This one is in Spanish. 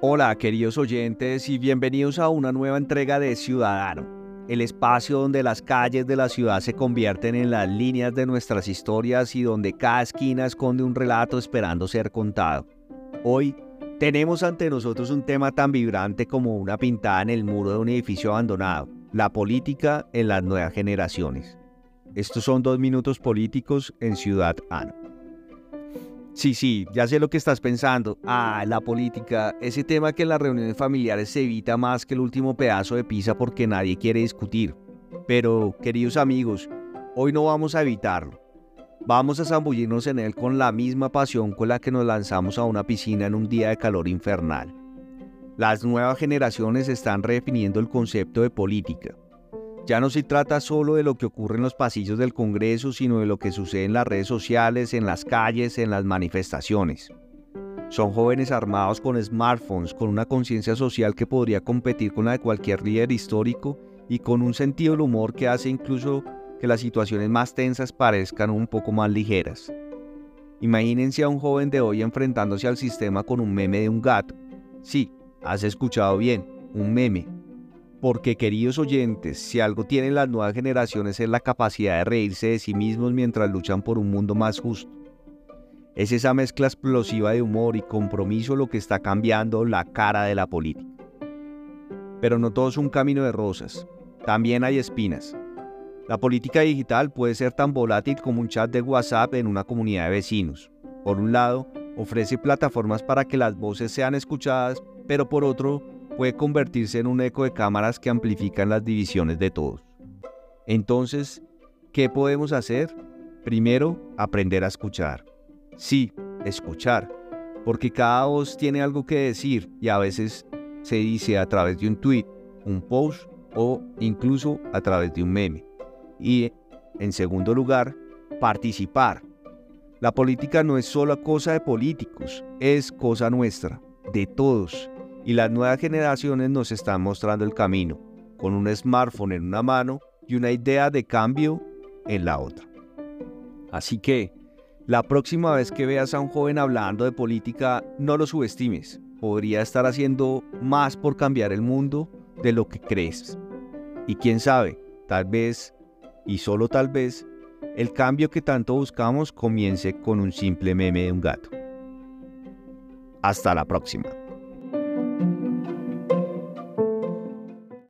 Hola queridos oyentes y bienvenidos a una nueva entrega de Ciudadano, el espacio donde las calles de la ciudad se convierten en las líneas de nuestras historias y donde cada esquina esconde un relato esperando ser contado. Hoy tenemos ante nosotros un tema tan vibrante como una pintada en el muro de un edificio abandonado, la política en las nuevas generaciones. Estos son dos minutos políticos en Ciudad Ano. Sí, sí, ya sé lo que estás pensando. Ah, la política, ese tema que en las reuniones familiares se evita más que el último pedazo de pizza porque nadie quiere discutir. Pero, queridos amigos, hoy no vamos a evitarlo. Vamos a zambullirnos en él con la misma pasión con la que nos lanzamos a una piscina en un día de calor infernal. Las nuevas generaciones están redefiniendo el concepto de política ya no se trata solo de lo que ocurre en los pasillos del Congreso, sino de lo que sucede en las redes sociales, en las calles, en las manifestaciones. Son jóvenes armados con smartphones, con una conciencia social que podría competir con la de cualquier líder histórico y con un sentido del humor que hace incluso que las situaciones más tensas parezcan un poco más ligeras. Imagínense a un joven de hoy enfrentándose al sistema con un meme de un gato. Sí, has escuchado bien, un meme porque queridos oyentes, si algo tienen las nuevas generaciones es la capacidad de reírse de sí mismos mientras luchan por un mundo más justo. Es esa mezcla explosiva de humor y compromiso lo que está cambiando la cara de la política. Pero no todo es un camino de rosas, también hay espinas. La política digital puede ser tan volátil como un chat de WhatsApp en una comunidad de vecinos. Por un lado, ofrece plataformas para que las voces sean escuchadas, pero por otro, puede convertirse en un eco de cámaras que amplifican las divisiones de todos. Entonces, ¿qué podemos hacer? Primero, aprender a escuchar. Sí, escuchar, porque cada voz tiene algo que decir y a veces se dice a través de un tweet, un post o incluso a través de un meme. Y, en segundo lugar, participar. La política no es solo cosa de políticos, es cosa nuestra, de todos y las nuevas generaciones nos están mostrando el camino, con un smartphone en una mano y una idea de cambio en la otra. Así que, la próxima vez que veas a un joven hablando de política, no lo subestimes. Podría estar haciendo más por cambiar el mundo de lo que crees. Y quién sabe, tal vez, y solo tal vez, el cambio que tanto buscamos comience con un simple meme de un gato. Hasta la próxima.